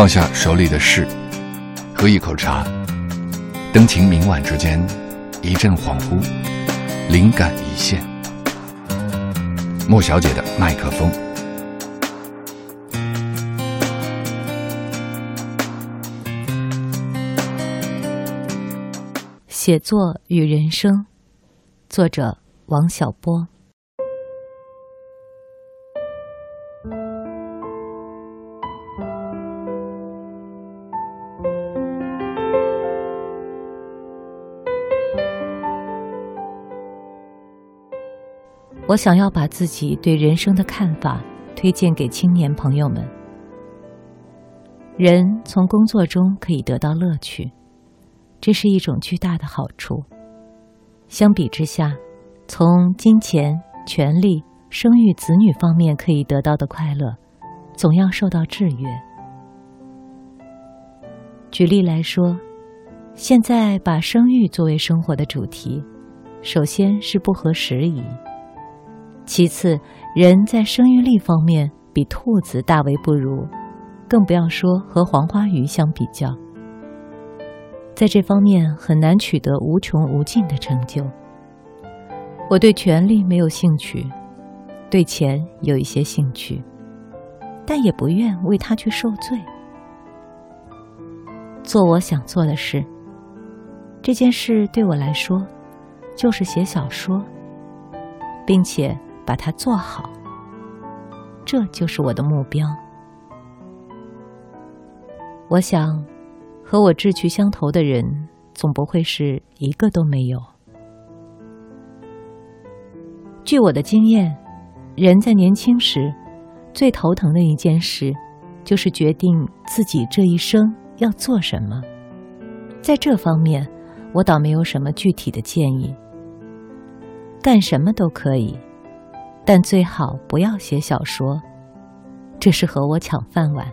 放下手里的事，喝一口茶，灯情明晚之间，一阵恍惚，灵感一现。莫小姐的麦克风。写作与人生，作者王小波。我想要把自己对人生的看法推荐给青年朋友们。人从工作中可以得到乐趣。这是一种巨大的好处。相比之下，从金钱、权力、生育子女方面可以得到的快乐，总要受到制约。举例来说，现在把生育作为生活的主题，首先是不合时宜。其次，人在生育力方面比兔子大为不如，更不要说和黄花鱼相比较。在这方面很难取得无穷无尽的成就。我对权力没有兴趣，对钱有一些兴趣，但也不愿为他去受罪。做我想做的事，这件事对我来说，就是写小说，并且把它做好。这就是我的目标。我想。和我志趣相投的人，总不会是一个都没有。据我的经验，人在年轻时最头疼的一件事，就是决定自己这一生要做什么。在这方面，我倒没有什么具体的建议。干什么都可以，但最好不要写小说，这是和我抢饭碗。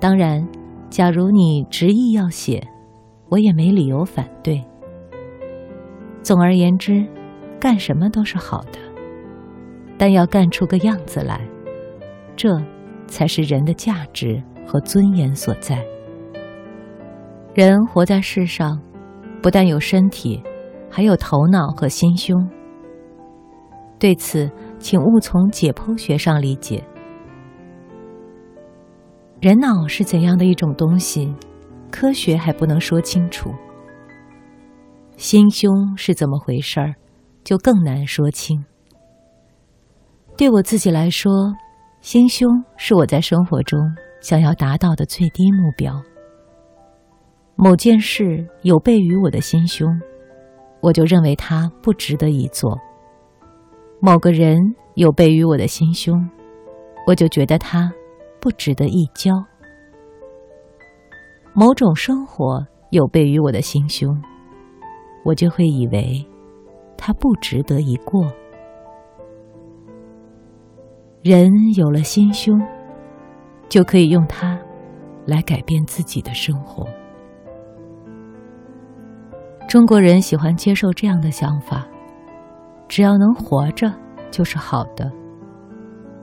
当然。假如你执意要写，我也没理由反对。总而言之，干什么都是好的，但要干出个样子来，这才是人的价值和尊严所在。人活在世上，不但有身体，还有头脑和心胸。对此，请勿从解剖学上理解。人脑是怎样的一种东西，科学还不能说清楚。心胸是怎么回事儿，就更难说清。对我自己来说，心胸是我在生活中想要达到的最低目标。某件事有悖于我的心胸，我就认为它不值得一做；某个人有悖于我的心胸，我就觉得他。不值得一交。某种生活有悖于我的心胸，我就会以为他不值得一过。人有了心胸，就可以用它来改变自己的生活。中国人喜欢接受这样的想法：只要能活着就是好的，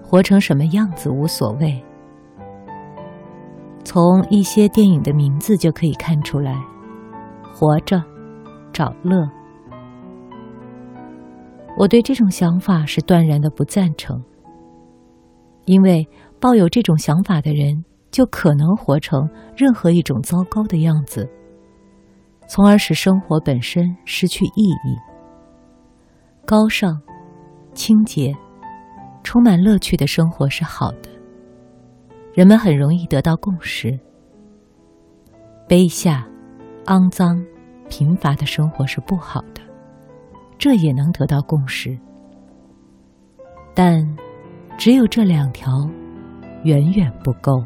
活成什么样子无所谓。从一些电影的名字就可以看出来，活着，找乐。我对这种想法是断然的不赞成，因为抱有这种想法的人，就可能活成任何一种糟糕的样子，从而使生活本身失去意义。高尚、清洁、充满乐趣的生活是好的。人们很容易得到共识：卑下、肮脏、贫乏的生活是不好的，这也能得到共识。但只有这两条，远远不够。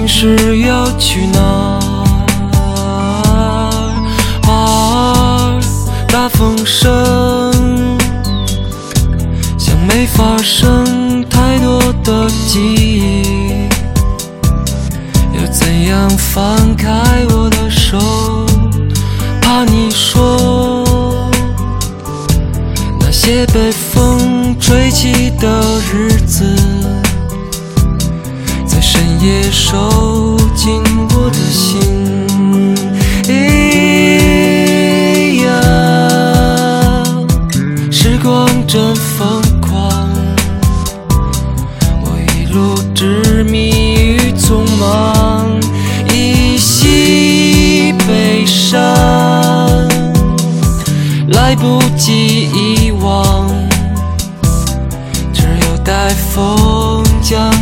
竟是要去哪儿？大风声，像没发生太多的记忆。要怎样放开我的手？怕你说那些被风吹起的日子，也收进我的心。咿呀，时光真疯狂，我一路执迷于匆忙，依稀悲伤，来不及遗忘，只有待风将